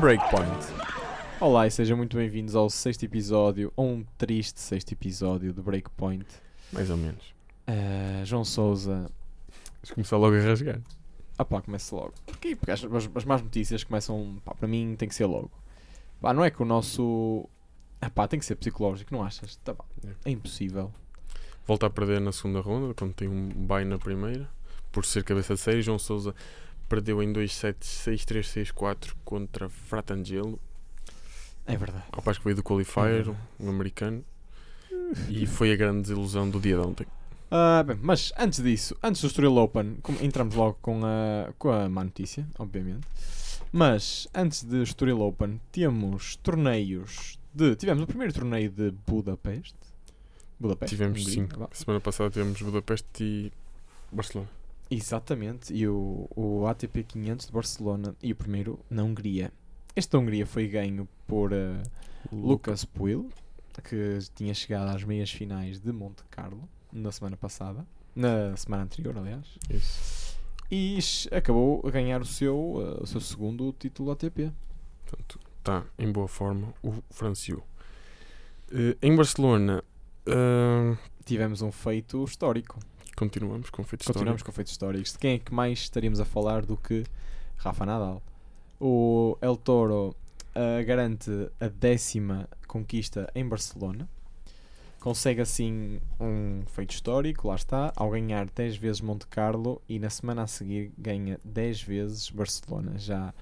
Breakpoint. Olá e sejam muito bem-vindos ao sexto episódio, ou um triste sexto episódio de Breakpoint. Mais ou menos. Uh, João Souza. Vamos começar logo a rasgar. Ah pá, começa logo. Porquê? Porque as, as, as más notícias começam. Pá, para mim tem que ser logo. Pá, não é que o nosso. Ah pá, tem que ser psicológico, não achas? Tá, pá, é impossível. Volta a perder na segunda ronda, quando tem um bye na primeira, por ser cabeça de série. João Souza perdeu em 2-7, 6-3, 6-4 contra Fratangelo. É verdade. Rapaz que veio do Qualifier, É um americano. E foi a grande desilusão do dia de ontem. Ah, bem, mas antes disso, antes do Estoril Open, com- entramos logo com a, com a má notícia, obviamente. Mas antes do Estoril Open, temos torneios de. Tivemos o primeiro torneio de Budapeste. Budapeste? Tivemos sim. Semana passada tivemos Budapeste e Barcelona. Exatamente, e o, o ATP 500 de Barcelona e o primeiro na Hungria. Este da Hungria foi ganho por ah, Lucas Puil, que tinha chegado às meias finais de Monte Carlo na semana passada, na semana anterior, aliás. Isso. e acabou a ganhar o seu, uh, o seu segundo título ATP. Portanto, está em boa forma o Francio. Eh, em Barcelona, ah, Tivemos um feito histórico. continuamos com feito Continuamos histórico. com feitos históricos. De quem é que mais estaríamos a falar do que Rafa Nadal? O El Toro uh, garante a décima conquista em Barcelona. Consegue assim um feito histórico, lá está, ao ganhar 10 vezes Monte Carlo e na semana a seguir ganha 10 vezes Barcelona. Já,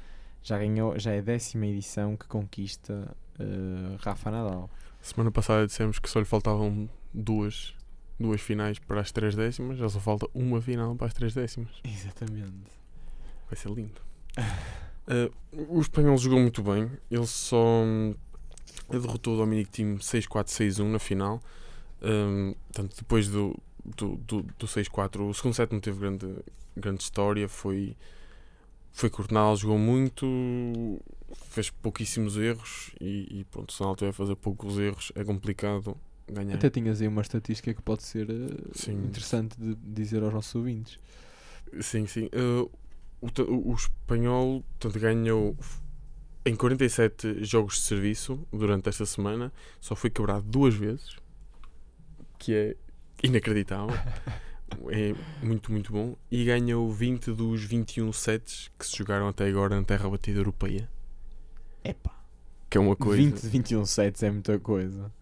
já ganhou, já é a décima edição que conquista uh, Rafa Nadal. Semana passada dissemos que só lhe faltavam duas, duas finais para as três décimas, já só falta uma final para as três décimas. Exatamente. Vai ser lindo. Uh, o espanhol jogou muito bem. Ele só hum, derrotou o Dominic Thiem 6-4-6-1 na final. Um, portanto, depois do, do, do, do 6-4, o segundo set não teve grande, grande história. Foi, foi cornal, jogou muito, fez pouquíssimos erros. E, e pronto, se o Nadal tiver a fazer poucos erros, é complicado ganhar. Até tinhas aí uma estatística que pode ser uh, interessante de dizer aos nossos ouvintes. Sim, sim. Uh, o, o- espanhol portanto, ganhou em 47 jogos de serviço durante esta semana, só foi quebrado duas vezes, que é inacreditável. é muito, muito bom. E ganhou 20 dos 21 sets que se jogaram até agora na terra batida europeia, Epá. que é uma coisa. 20 de 21 sets é muita coisa.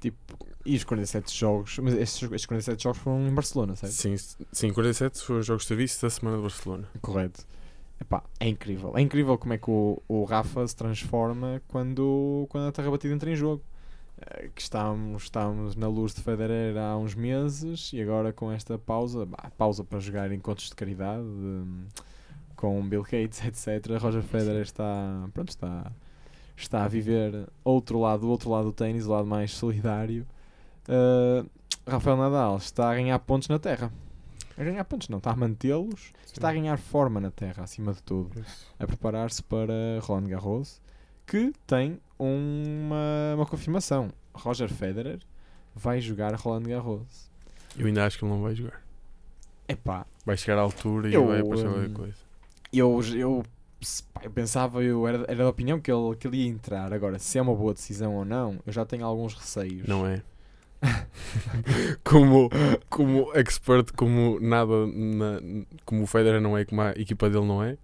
Tipo, e os 47 jogos. Mas estes, estes 47 jogos foram em Barcelona, certo? Sim, sim, 47 foram os jogos de serviço da semana de Barcelona. Correto. Epá, é incrível. É incrível como é que o, o Rafa se transforma quando, quando a terra batida entra em jogo. Eh, Que estávamos, estávamos na luz de Federer há uns meses e agora com esta pausa, bah, pausa para jogar encontros de caridade hum, com Bill Gates, etc. Roger Federer está, pronto, está, está a viver outro lado, outro lado do ténis, o lado mais solidário. Uh, Rafael Nadal está a ganhar pontos na terra. A ganhar pontos não, está a mantê-los, está a ganhar forma na terra, acima de tudo. A preparar-se para Roland Garros, que tem uma, uma confirmação. Roger Federer vai jogar Roland Garros. Eu ainda acho que ele não vai jogar. Epá, Vai chegar à altura e Eu, vai aparecer hum, qualquer coisa. eu, eu, eu pensava, eu era, era da opinião que ele, que ele ia entrar. Agora, se é uma boa decisão ou não, eu já tenho alguns receios. Não é? como, como expert, como nada, na- como o Federer não é, como a equipa dele não é, é?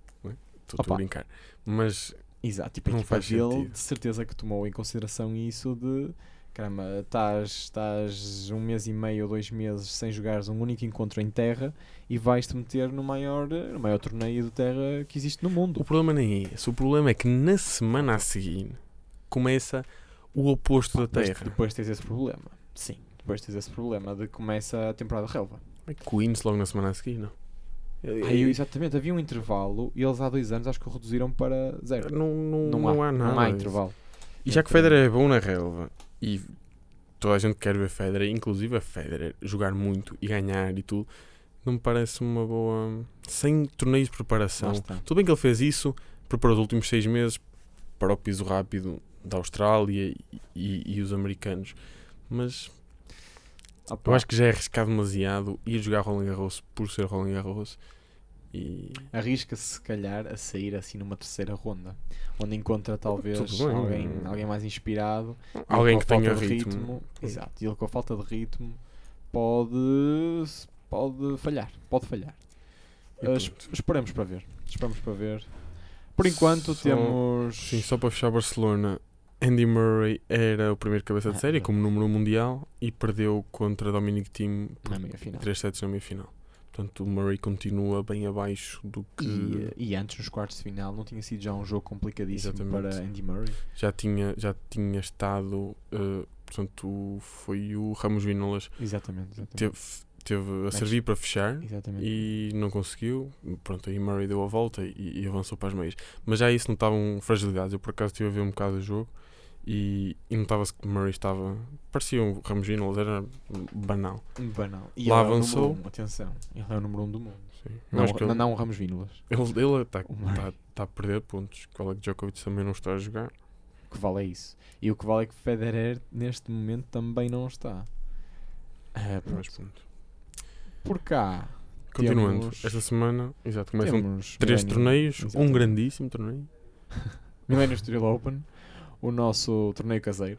estou a brincar. Mas Exato, tipo, a Não equipa faz dele sentido. de certeza que tomou em consideração isso de caramba, estás, estás um mês e meio ou dois meses sem jogares um único encontro em terra e vais-te meter no maior, no maior torneio de terra que existe no mundo. o problema nem é esse. O problema é que na semana a seguir começa o oposto da Mas Terra. depois tens esse problema. Sim, depois tens esse problema de que começa a temporada relva. Queens logo na semana a seguir, não? Aí, exatamente, havia um intervalo e eles há dois anos acho que o reduziram para zero. não, não, Não, não há, há nada. não há intervalo. E já que o Federer é bom na relva e toda a gente quer ver Federer, inclusive a Federer, jogar muito e ganhar e tudo, não me parece uma boa. Sem torneios de preparação. Tudo bem que ele fez isso, preparou os últimos seis meses para o piso rápido da Austrália e, e- e os americanos, mas Opa, eu acho que já é arriscado demasiado ir jogar Roland Garros por ser Roland Garros e Arrisca-se, se calhar, a sair assim numa terceira ronda, onde encontra talvez bem. alguém, alguém mais inspirado, alguém que tenha de ritmo. Exato, e ele com a falta de ritmo pode, pode falhar. Pode falhar. Uh, pronto. esperemos para ver. Esperemos para ver. Por enquanto Só- temos. Sim, só para fechar Barcelona, Andy Murray era o primeiro cabeça de Ah, série é. como número mundial e perdeu contra Dominic Thiem por na meia final. 3 sets na meia final. Portanto, o Murray continua bem abaixo do que E, e antes, nos quartos de final, não tinha sido já um jogo complicadíssimo Exatamente. para Andy Murray? já tinha, já tinha estado. eh, portanto, foi o Ramos Vinolas Exatamente. exatamente. teve, teve a servir para fechar Exatamente. e não conseguiu. Pronto, aí Murray deu a volta e, e avançou para as meias. Mas já isso não estavam fragilidades. Eu por acaso estive a ver um bocado o jogo e, e notava-se que Murray estava. Parecia um Ramos Vinolas, era banal. Banal. E Lá ele é avançou. número um, atenção, ele é o número um do mundo. Não, que ele, não, não Ramos Vínolas, ele, ele está tá, tá a perder pontos. O Djokovic também não está a jogar. o que vale é isso. E o que vale é que Federer, neste momento, também não está. Ah, pronto. Mas pronto. Por cá, Continuando, Temos- esta semana, exato, começam temos três Millennium- torneios, um grandíssimo torneio. Millennium Steel Open, o nosso torneio caseiro,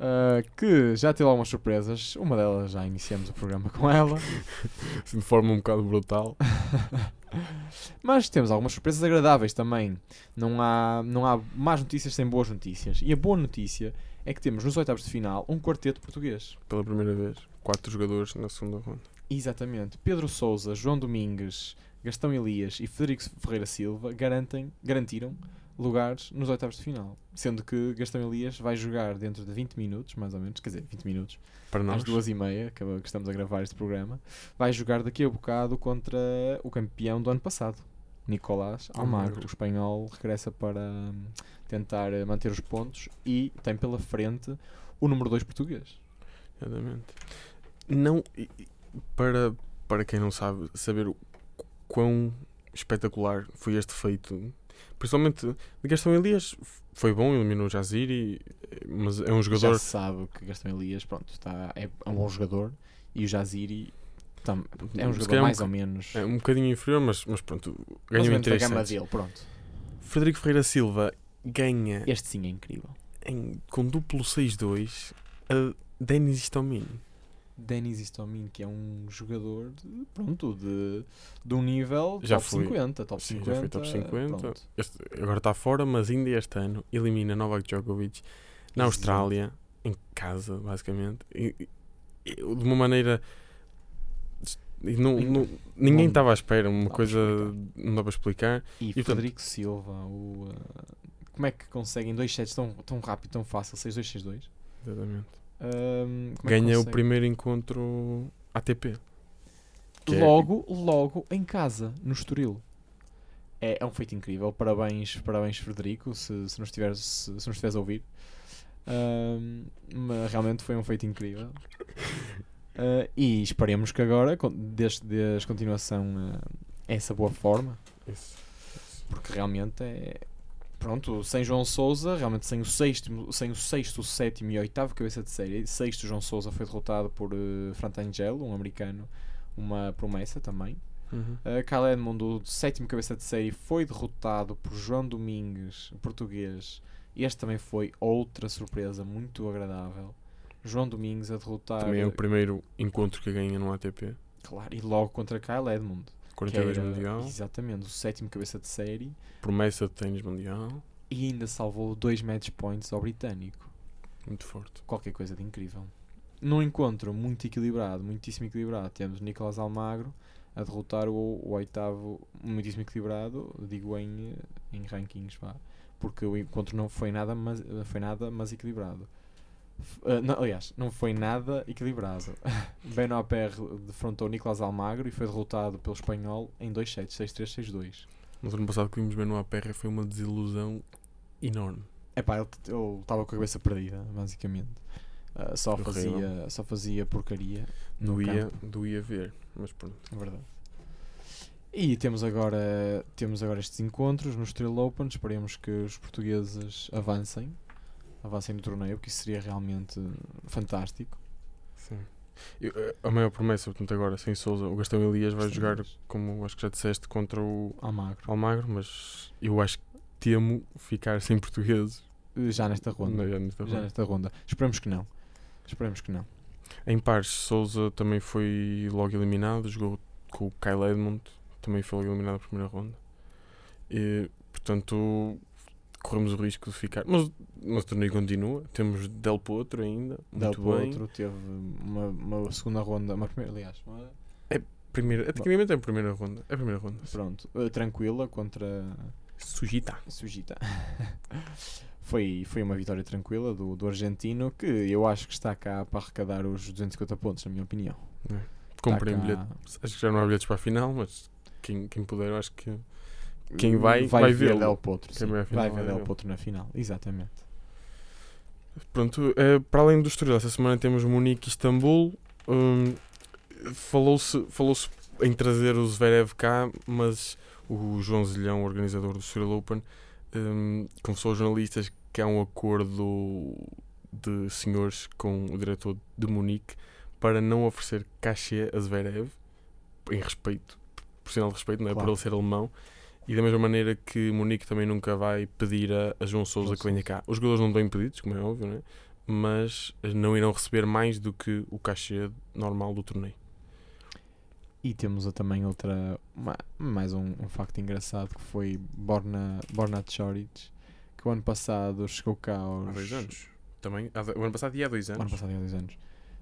ah, que já teve algumas surpresas. Uma delas já iniciamos o programa com ela, de forma um bocado brutal. mas temos algumas surpresas agradáveis também. Não há, não há más notícias sem boas notícias. E a boa notícia é que temos nos oitavos de final um quarteto português. Pela primeira vez, quatro jogadores na segunda ronda. Exatamente. Pedro Sousa, João Domingues, Gastão Elias e Federico Ferreira Silva garantem, garantiram lugares nos oitavos de final. Sendo que Gastão Elias vai jogar dentro de 20 minutos, mais ou menos, quer dizer, 20 minutos, Para nós, às duas e meia, que, estamos a gravar este programa, vai jogar daqui a bocado contra o campeão do ano passado, Nicolás Almagro. O espanhol regressa para hum, tentar eh, manter os pontos e tem pela frente o número 2 português. exatamente. Não, para, para quem não sabe, saber o qu- quão espetacular foi este feito, principalmente de Gastão Elias, foi bom, eliminou o Jaziri, mas é um Já jogador. se sabe que Gastão Elias pronto, está, é, é um bom jogador e o Jaziri tam- é um jogador calhar um mais ou menos. É um bocadinho inferior, mas, mas pronto, ganhou em 3 gama dele, pronto. Frederico Ferreira Silva ganha Este sim é incrível. em, com duplo 6-2 a Denis Istomin. Denis Istomin, que é um jogador de, pronto, de, de um nível Já top foi. 50, top Sim, 50. já foi top 50. pronto. Este- agora está fora, mas ainda este ano elimina Novak Djokovic na Exato. Austrália, em casa, basicamente, e- e- e de uma maneira. e não- não- ninguém não estava à espera, uma para coisa não dá para explicar. E, portanto- Frederico Silva, o, uh, como é que conseguem dois sets tão, tão rápido, tão fácil, 6-2, 6-2? Exatamente. Um, como é Ganha o primeiro encontro ATP. é- Logo, logo em casa, no Estoril. É, é um feito incrível. Parabéns, parabéns Frederico, se, se, nos, estiveres, se, se nos estiveres a ouvir. Um, mas realmente foi um feito incrível. Uh, e esperemos que agora, desde, desde continuação uh, essa boa forma, Isso. porque realmente é. Pronto, sem João Souza, realmente sem o sexto, sem o sexto, sétimo e oitavo cabeça de série. Sexto, João Souza foi derrotado por uh, Frantangelo, um americano, uma promessa também. Uhum. Uh, Kyle Edmond, o sétimo cabeça de série, foi derrotado por João Domingues, português. Este também foi outra surpresa muito agradável. João Domingues a derrotar. Também é o primeiro encontro que ganha no ATP. Claro, e logo contra Kyle Edmond. Que 42 era, Mundial, Exatamente, o sétimo cabeça de série. promessa de ténis mundial, E ainda salvou dois match points ao britânico. muito forte. Qualquer coisa de incrível. Num encontro muito equilibrado, muitíssimo equilibrado, temos Nicolás Almagro a derrotar o, o oitavo, muitíssimo equilibrado, digo em, em rankings, vá, porque o encontro não foi nada, mas, foi nada, mas equilibrado. Ah, não, aliás, não foi nada equilibrado. Ben Oper defrontou Nicolás Almagro e foi derrotado pelo espanhol em 2 sets, 6-3, 6-2. Mas ano passado que vimos bem no APR foi uma desilusão enorme. Epá, ele ele estava com a cabeça perdida, basicamente. Uh, só, Horrível. fazia, só fazia porcaria. Doía, doía ver, mas pronto. É verdade. E temos agora, temos agora estes encontros no Estrela Open. Esperemos que os portugueses avancem. Avancem no torneio, porque isso seria realmente fantástico. Sim. Eu, eh, a maior promessa, portanto, agora sem Souza, o Gastão Elias vai Sim, jogar, como acho que já disseste, contra o Almagro. Almagro, mas eu acho que temo ficar sem portugueses Já nesta ronda. na- nesta Já ronda. nesta ronda. Esperemos que não. Esperemos que não. Em pares, Souza também foi logo eliminado, jogou com o Kyle Edmond, também foi logo eliminado na primeira ronda. E, portanto, corremos o risco de ficar. Mas, mas o torneio continua, temos Del Potro ainda, Del muito bem. Potro teve uma, uma segunda ronda, uma primeira, aliás, uma- Primeira, tecnicamente é a primeira ronda. É a primeira ronda. pronto, eh, tranquila contra Sujita. Sujita. foi, foi uma vitória tranquila do, do argentino que eu acho que está cá para arrecadar os 250 pontos, na minha opinião. Comprei um cá- bilhete. Acho que já não há bilhetes para a final, mas quem, quem puder, eu acho que. Quem vai, vai ver vê-lo. Del Potro. Sim. vai Vai vai ver Del vê-lo. Potro na final, exatamente. Pronto, eh, para além do Estoril, esta semana temos Munique e Istambul. Hum, Falou-se falou em trazer o Zverev cá, mas o João Zilhão, o organizador do Estoril Open, hum, confessou aos jornalistas que há um acordo de senhores com o diretor de Munique para não oferecer cachê a Zverev, em respeito, por sinal de respeito, não é? Claro. por ele ser alemão. E da mesma maneira que Munique também nunca vai pedir a, a João João que venha cá. Os jogadores não estão impedidos, como é óbvio, né? mas não irão receber mais do que o cachê normal do torneio. E temos também outra, ma- mais um, um facto engraçado que foi Borna, Borna Choric, que o ano passado chegou cá aos. Há dois anos. Também, há, o ano passado e há dois O anos. ano passado, há dois anos.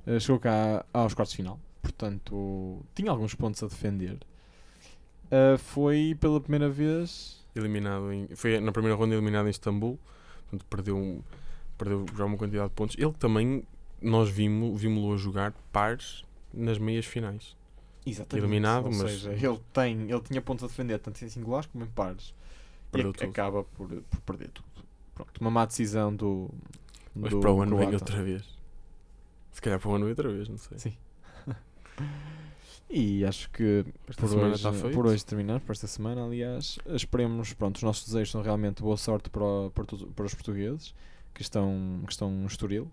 Eh, chegou cá aos quartos de final. Portanto, tinha alguns pontos a defender. Eh, foi pela primeira vez. Eliminado em, foi na primeira ronda eliminado em Istambul. Portanto, perdeu, um- perdeu já uma quantidade de pontos. Ele também, nós vimos, vimos-lo a jogar pares nas meias finais. Exatamente. Eliminado, Ou mas- seja, ele, tem, ele tinha pontos a defender, tanto em singulares como em pares. Perdeu e tudo. acaba por, por perder tudo. Pronto, uma má decisão do. Mas do para o ano vem outra vez. Se calhar para o ano vem outra vez, não sei. Sim. E acho que Esta por hoje, por hoje terminamos, por esta semana, aliás. Esperemos, pronto, os nossos desejos são realmente boa sorte para, o- para, para os portugueses que estão, que estão no Estoril.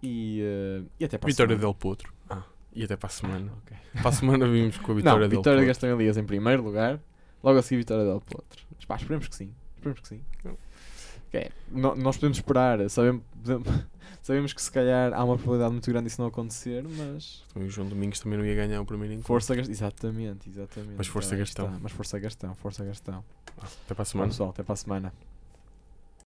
E, eh, e até para a Vitória semana. Del Potro. Ah, e até para a semana. Ok. Para a semana vimos com a vitória Não, del Vitória Potro. Gastão Elias em primeiro lugar, logo a seguir Vitória del Potro. Mas, pá, esperemos que sim. Esperemos que sim. Não. Ok, no- nós podemos esperar, sabemos, sabemos que se calhar há uma probabilidade muito grande disso não acontecer, mas Também o João Domingos também não ia ganhar o primeiro encontro. força Gastão. Exatamente, exatamente. Mas força Gastão. Mas força Gastão, força Gastão. Até para a Bom, semana. pessoal, até para a semana.